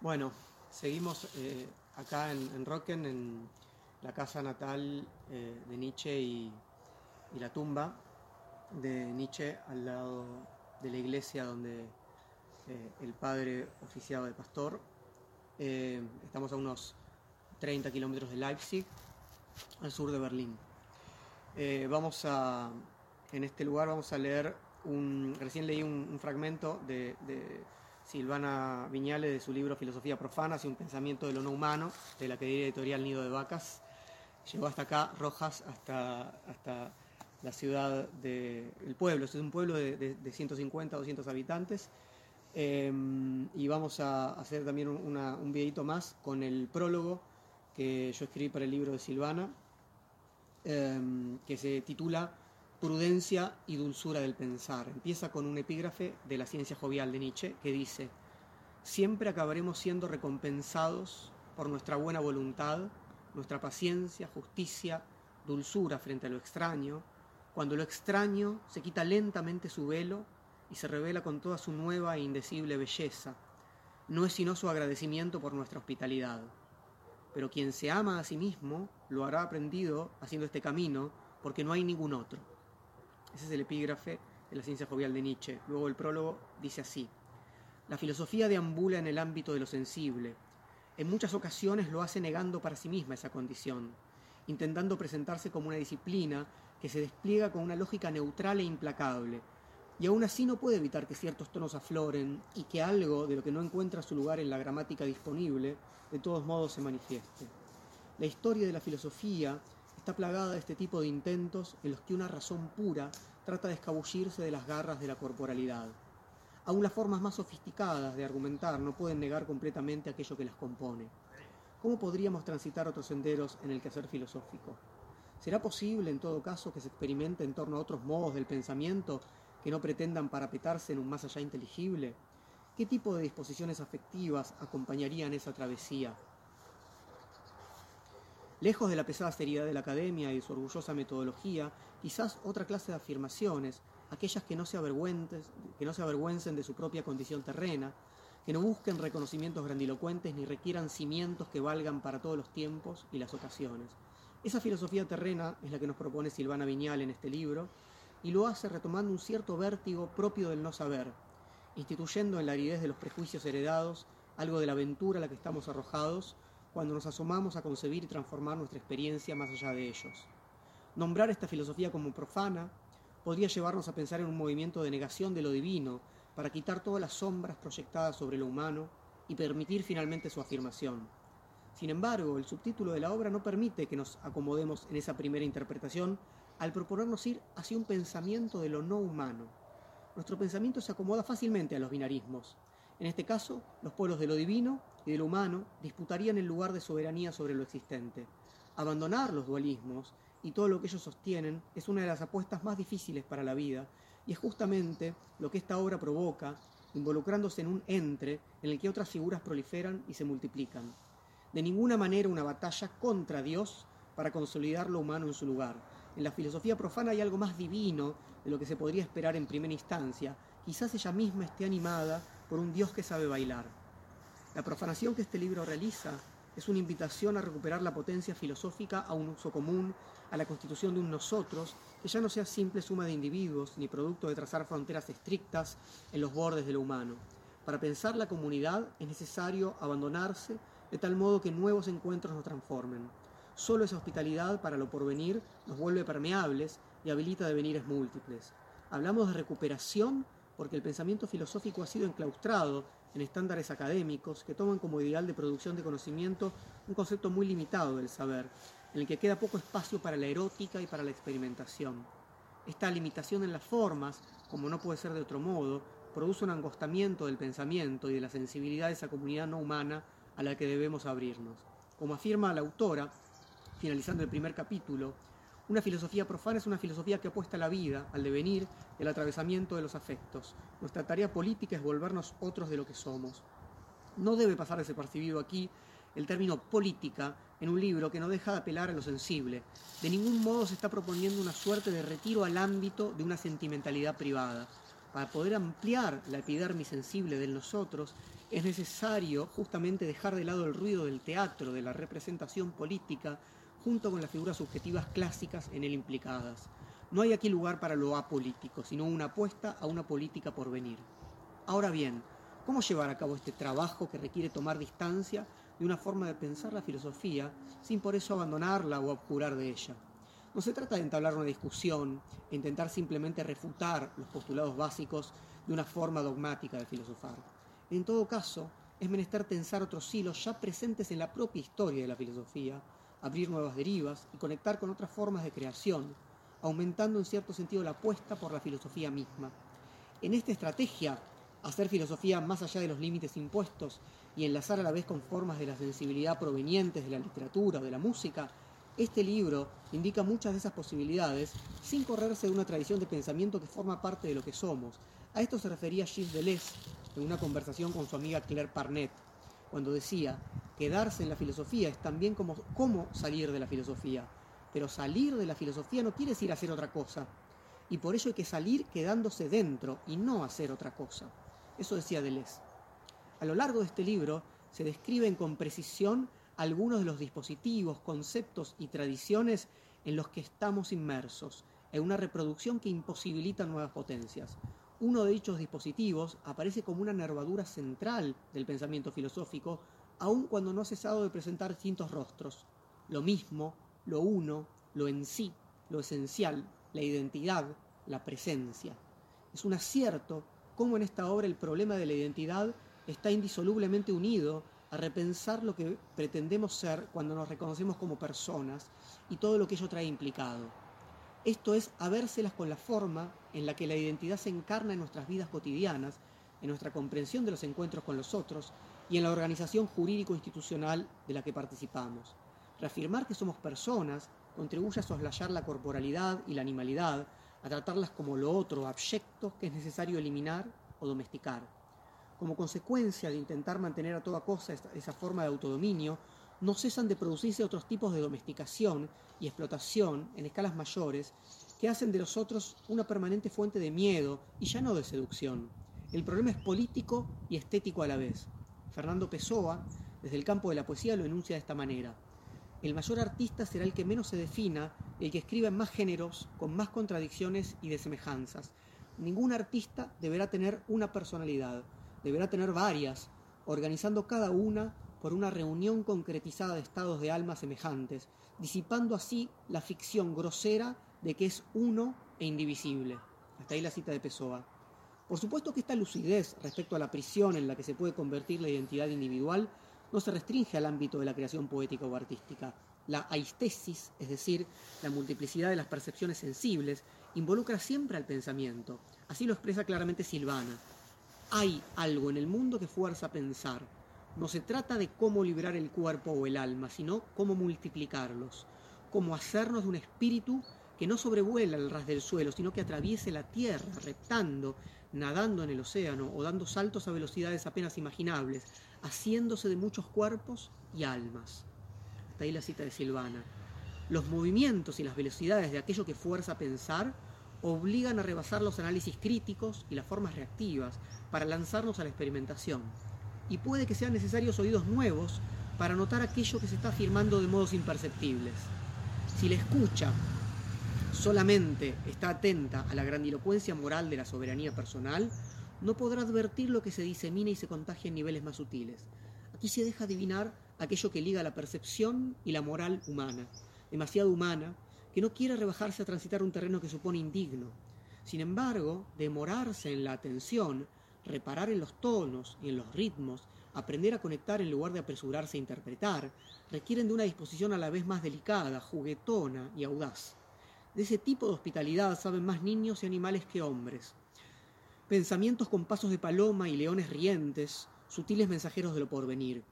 Bueno, seguimos eh, acá en, en, Rocken, en la casa natal eh, de Nietzsche y, la tumba de Nietzsche al lado de la iglesia donde eh, el padre oficiaba de pastor. Estamos a unos 30 kilómetros de Leipzig, al sur de Berlín. Vamos a, en este lugar vamos a leer un, recién leí un, fragmento de Silvana Viñales de su libro Filosofía Profana, hacia un pensamiento de lo no humano, de la querida editorial Nido de Vacas. Llegó hasta acá, Rojas, hasta, hasta la ciudad del de, pueblo. Este es un pueblo de, de, de 150, 200 habitantes. Eh, y vamos a hacer también un videito más con el prólogo que yo escribí para el libro de Silvana, eh, que se titula Prudencia y dulzura del pensar. Empieza con un epígrafe de la ciencia jovial de Nietzsche que dice, siempre acabaremos siendo recompensados por nuestra buena voluntad, nuestra paciencia, justicia, dulzura frente a lo extraño, cuando lo extraño se quita lentamente su velo y se revela con toda su nueva e indecible belleza. No es sino su agradecimiento por nuestra hospitalidad. Pero quien se ama a sí mismo lo hará aprendido haciendo este camino, porque no hay ningún otro. Ese es el epígrafe de la ciencia jovial de Nietzsche. Luego el prólogo dice así. La filosofía deambula en el ámbito de lo sensible. En muchas ocasiones lo hace negando para sí misma esa condición, intentando presentarse como una disciplina que se despliega con una lógica neutral e implacable, y aún así no puede evitar que ciertos tonos afloren y que algo de lo que no encuentra su lugar en la gramática disponible de todos modos se manifieste. La historia de la filosofía está plagada de este tipo de intentos en los que una razón pura trata de escabullirse de las garras de la corporalidad. Aún las formas más sofisticadas de argumentar no pueden negar completamente aquello que las compone. ¿Cómo podríamos transitar otros senderos en el quehacer filosófico? ¿Será posible, en todo caso, que se experimente en torno a otros modos del pensamiento que no pretendan parapetarse en un más allá inteligible? ¿Qué tipo de disposiciones afectivas acompañarían esa travesía? Lejos de la pesada seriedad de la academia y de su orgullosa metodología, quizás otra clase de afirmaciones, aquellas que no se que no se avergüencen de su propia condición terrena, que no busquen reconocimientos grandilocuentes ni requieran cimientos que valgan para todos los tiempos y las ocasiones. Esa filosofía terrena es la que nos propone Silvana Viñal en este libro, y lo hace retomando un cierto vértigo propio del no saber, instituyendo en la aridez de los prejuicios heredados algo de la aventura a la que estamos arrojados cuando nos asomamos a concebir y transformar nuestra experiencia más allá de ellos. Nombrar esta filosofía como profana podría llevarnos a pensar en un movimiento de negación de lo divino para quitar todas las sombras proyectadas sobre lo humano y permitir finalmente su afirmación. Sin embargo, el subtítulo de la obra no permite que nos acomodemos en esa primera interpretación al proponernos ir hacia un pensamiento de lo no humano. Nuestro pensamiento se acomoda fácilmente a los binarismos. En este caso, los pueblos de lo divino y de lo humano disputarían el lugar de soberanía sobre lo existente. Abandonar los dualismos y todo lo que ellos sostienen es una de las apuestas más difíciles para la vida y es justamente lo que esta obra provoca, involucrándose en un entre en el que otras figuras proliferan y se multiplican. De ninguna manera una batalla contra Dios para consolidar lo humano en su lugar, en la filosofía profana hay algo más divino de lo que se podría esperar en primera instancia. Quizás ella misma esté animada por un Dios que sabe bailar. La profanación que este libro realiza es una invitación a recuperar la potencia filosófica a un uso común, a la constitución de un nosotros, que ya no sea simple suma de individuos, ni producto de trazar fronteras estrictas en los bordes de lo humano. Para pensar la comunidad es necesario abandonarse de tal modo que nuevos encuentros nos transformen. Solo esa hospitalidad para lo porvenir nos vuelve permeables y habilita devenires múltiples. Hablamos de recuperación porque el pensamiento filosófico ha sido enclaustrado en estándares académicos que toman como ideal de producción de conocimiento un concepto muy limitado del saber, en el que queda poco espacio para la erótica y para la experimentación. Esta limitación en las formas, como no puede ser de otro modo, produce un angostamiento del pensamiento y de la sensibilidad de esa comunidad no humana a la que debemos abrirnos. Como afirma la autora, finalizando el primer capítulo, una filosofía profana es una filosofía que apuesta a la vida, al devenir al atravesamiento de los afectos. Nuestra tarea política es volvernos otros de lo que somos. No debe pasar desapercibido aquí el término política en un libro que no deja de apelar a lo sensible. De ningún modo se está proponiendo una suerte de retiro al ámbito de una sentimentalidad privada. para poder ampliar la epidermis sensible de nosotros, es necesario justamente dejar de lado el ruido del teatro, de la representación política, junto con las figuras subjetivas clásicas en él implicadas. No hay aquí lugar para lo apolítico, sino una apuesta a una política por venir. Ahora bien, ¿cómo llevar a cabo este trabajo que requiere tomar distancia de una forma de pensar la filosofía sin por eso abandonarla o abjurar de ella? No se trata de entablar una discusión e intentar simplemente refutar los postulados básicos de una forma dogmática de filosofar. En todo caso, es menester tensar otros hilos ya presentes en la propia historia de la filosofía, abrir nuevas derivas y conectar con otras formas de creación, aumentando en cierto sentido la apuesta por la filosofía misma. En esta estrategia, hacer filosofía más allá de los límites impuestos y enlazar a la vez con formas de la sensibilidad provenientes de la literatura o de la música, este libro indica muchas de esas posibilidades sin correrse de una tradición de pensamiento que forma parte de lo que somos. A esto se refería Gilles Deleuze en una conversación con su amiga Claire Parnet, cuando decía, quedarse en la filosofía es también como cómo salir de la filosofía. Pero salir de la filosofía no quiere decir hacer otra cosa. Y por ello hay que salir quedándose dentro y no hacer otra cosa. Eso decía Deleuze. A lo largo de este libro se describen con precisión algunos de los dispositivos, conceptos y tradiciones en los que estamos inmersos, en una reproducción que imposibilita nuevas potencias. Uno de dichos dispositivos aparece como una nervadura central del pensamiento filosófico, aun cuando no ha cesado de presentar distintos rostros. Lo mismo, lo uno, lo en sí, lo esencial, la identidad, la presencia. Es un acierto cómo en esta obra el problema de la identidad está indisolublemente unido a repensar lo que pretendemos ser cuando nos reconocemos como personas y todo lo que ello trae implicado. Esto es a vérselas con la forma en la que la identidad se encarna en nuestras vidas cotidianas, en nuestra comprensión de los encuentros con los otros y en la organización jurídico-institucional de la que participamos. Reafirmar que somos personas contribuye a soslayar la corporalidad y la animalidad, a tratarlas como lo otro, abyecto, que es necesario eliminar o domesticar. Como consecuencia de intentar mantener a toda cosa esa forma de autodominio, no cesan de producirse otros tipos de domesticación y explotación en escalas mayores que hacen de los otros una permanente fuente de miedo y ya no de seducción. El problema es político y estético a la vez. Fernando Pessoa, desde el campo de la poesía, lo enuncia de esta manera. El mayor artista será el que menos se defina, el que escriba en más géneros, con más contradicciones y desemejanzas. Ningún artista deberá tener una personalidad, deberá tener varias, organizando cada una por una reunión concretizada de estados de alma semejantes, disipando así la ficción grosera de que es uno e indivisible. Hasta ahí la cita de Pessoa. Por supuesto que esta lucidez respecto a la prisión en la que se puede convertir la identidad individual no se restringe al ámbito de la creación poética o artística. La aistesis, es decir, la multiplicidad de las percepciones sensibles, involucra siempre al pensamiento. Así lo expresa claramente Silvana. Hay algo en el mundo que fuerza a pensar. No se trata de cómo liberar el cuerpo o el alma, sino cómo multiplicarlos, cómo hacernos de un espíritu que no sobrevuela el ras del suelo, sino que atraviese la tierra, reptando, nadando en el océano o dando saltos a velocidades apenas imaginables, haciéndose de muchos cuerpos y almas. Hasta ahí la cita de Silvana. Los movimientos y las velocidades de aquello que fuerza a pensar obligan a rebasar los análisis críticos y las formas reactivas para lanzarnos a la experimentación. Y puede que sean necesarios oídos nuevos para notar aquello que se está afirmando de modos imperceptibles. Si la escucha solamente está atenta a la grandilocuencia moral de la soberanía personal, no podrá advertir lo que se disemina y se contagia en niveles más sutiles. Aquí se deja adivinar aquello que liga la percepción y la moral humana, demasiado humana, que no quiere rebajarse a transitar un terreno que supone indigno. Sin embargo, demorarse en la atención, reparar en los tonos y en los ritmos, aprender a conectar en lugar de apresurarse a interpretar, requieren de una disposición a la vez más delicada, juguetona y audaz. De ese tipo de hospitalidad saben más niños y animales que hombres. Pensamientos con pasos de paloma y leones rientes, sutiles mensajeros de lo porvenir.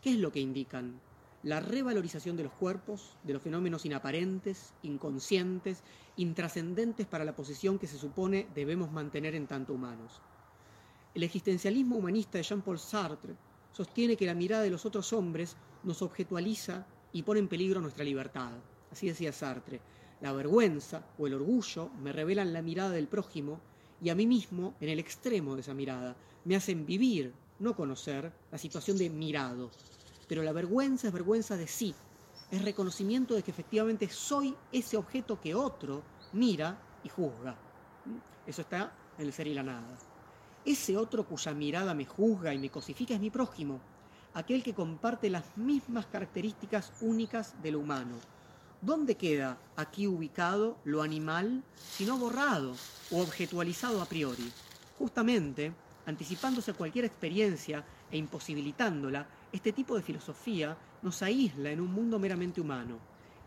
¿Qué es lo que indican? la revalorización de los cuerpos, de los fenómenos inaparentes, inconscientes, intrascendentes para la posición que se supone debemos mantener en tanto humanos. El existencialismo humanista de Jean-Paul Sartre sostiene que la mirada de los otros hombres nos objetualiza y pone en peligro nuestra libertad. Así decía Sartre. La vergüenza o el orgullo me revelan la mirada del prójimo y a mí mismo en el extremo de esa mirada. Me hacen vivir, no conocer, la situación de mirado. Pero la vergüenza es vergüenza de sí, es reconocimiento de que efectivamente soy ese objeto que otro mira y juzga. Eso está en el ser y la nada. Ese otro cuya mirada me juzga y me cosifica es mi prójimo, aquel que comparte las mismas características únicas de lo humano. ¿Dónde queda aquí ubicado lo animal, si no borrado o objetualizado a priori? Justamente, anticipándose a cualquier experiencia e imposibilitándola, este tipo de filosofía nos aísla en un mundo meramente humano.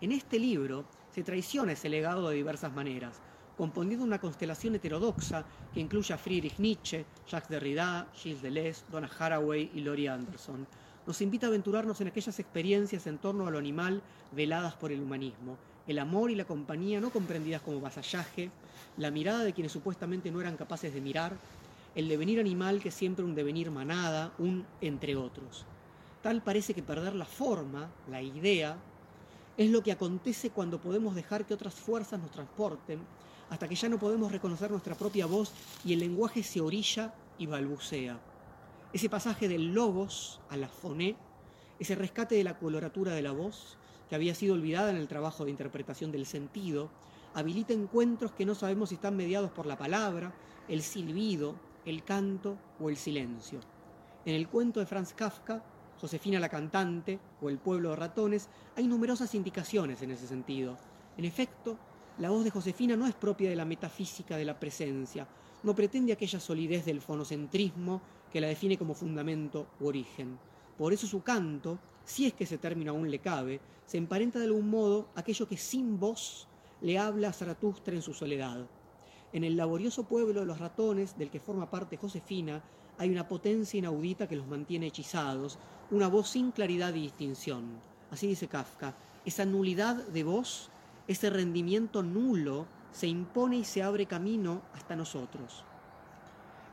En este libro se traiciona ese legado de diversas maneras, componiendo una constelación heterodoxa que incluye a Friedrich Nietzsche, Jacques Derrida, Gilles Deleuze, Donna Haraway y Laurie Anderson. Nos invita a aventurarnos en aquellas experiencias en torno a lo animal veladas por el humanismo, el amor y la compañía no comprendidas como vasallaje, la mirada de quienes supuestamente no eran capaces de mirar, el devenir animal que siempre un devenir manada, un entre otros. Tal parece que perder la forma, la idea, es lo que acontece cuando podemos dejar que otras fuerzas nos transporten, hasta que ya no podemos reconocer nuestra propia voz y el lenguaje se orilla y balbucea. Ese pasaje del logos a la foné, ese rescate de la coloratura de la voz, que había sido olvidada en el trabajo de interpretación del sentido, habilita encuentros que no sabemos si están mediados por la palabra, el silbido, el canto o el silencio. En el cuento de Franz Kafka, Josefina la cantante o El pueblo de ratones, hay numerosas indicaciones en ese sentido. En efecto, la voz de Josefina no es propia de la metafísica de la presencia, no pretende aquella solidez del fonocentrismo que la define como fundamento u origen. Por eso su canto, si es que ese término aún le cabe, se emparenta de algún modo aquello que sin voz le habla a Zaratustra en su soledad. En el laborioso pueblo de los ratones, del que forma parte Josefina, hay una potencia inaudita que los mantiene hechizados, una voz sin claridad y distinción. Así dice Kafka, esa nulidad de voz, ese rendimiento nulo, se impone y se abre camino hasta nosotros.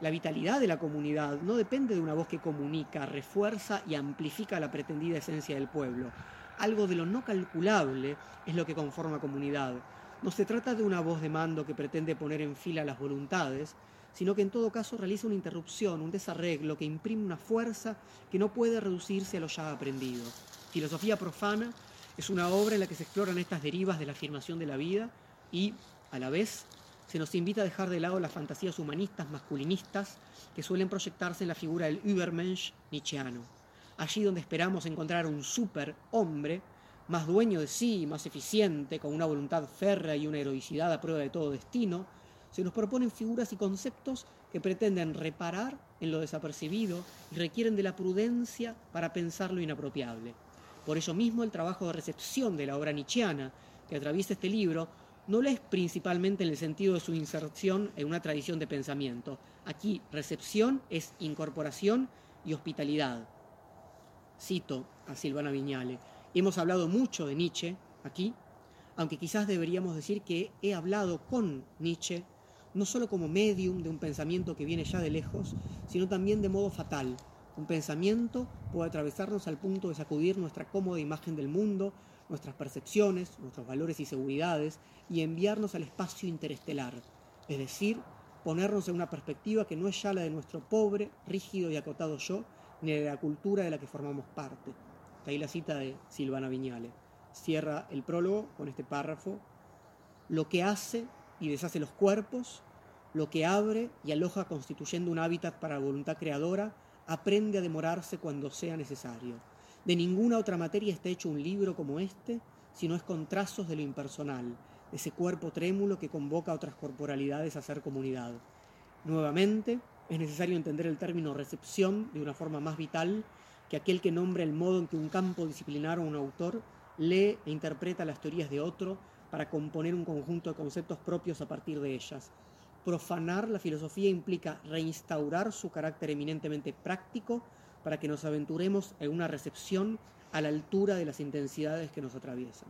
La vitalidad de la comunidad no depende de una voz que comunica, refuerza y amplifica la pretendida esencia del pueblo. Algo de lo no calculable es lo que conforma comunidad. No se trata de una voz de mando que pretende poner en fila las voluntades, sino que en todo caso realiza una interrupción, un desarreglo que imprime una fuerza que no puede reducirse a lo ya aprendido. Filosofía profana es una obra en la que se exploran estas derivas de la afirmación de la vida y, a la vez, se nos invita a dejar de lado las fantasías humanistas masculinistas que suelen proyectarse en la figura del Übermensch nietzscheano. Allí donde esperamos encontrar un super hombre, más dueño de sí, más eficiente, con una voluntad férrea y una heroicidad a prueba de todo destino, se nos proponen figuras y conceptos que pretenden reparar en lo desapercibido y requieren de la prudencia para pensar lo inapropiable. Por ello mismo el trabajo de recepción de la obra nietzscheana que atraviesa este libro no lo es principalmente en el sentido de su inserción en una tradición de pensamiento. Aquí recepción es incorporación y hospitalidad. Cito a Silvana Viñale. Hemos hablado mucho de Nietzsche aquí, aunque quizás deberíamos decir que he hablado con Nietzsche no solo como medium de un pensamiento que viene ya de lejos, sino también de modo fatal. Un pensamiento puede atravesarnos al punto de sacudir nuestra cómoda imagen del mundo, nuestras percepciones, nuestros valores y seguridades, y enviarnos al espacio interestelar, es decir, ponernos en una perspectiva que no es ya la de nuestro pobre, rígido y acotado yo, ni de la cultura de la que formamos parte. ahí la cita de Silvana Viñale. Cierra el prólogo con este párrafo. Lo que hace y deshace los cuerpos, lo que abre y aloja constituyendo un hábitat para la voluntad creadora, aprende a demorarse cuando sea necesario. De ninguna otra materia está hecho un libro como este, sino es con trazos de lo impersonal, de ese cuerpo trémulo que convoca a otras corporalidades a ser comunidad. Nuevamente, es necesario entender el término recepción de una forma más vital que aquel que nombra el modo en que un campo disciplinar o un autor lee e interpreta las teorías de otro para componer un conjunto de conceptos propios a partir de ellas. Profanar la filosofía implica reinstaurar su carácter eminentemente práctico para que nos aventuremos en una recepción a la altura de las intensidades que nos atraviesan.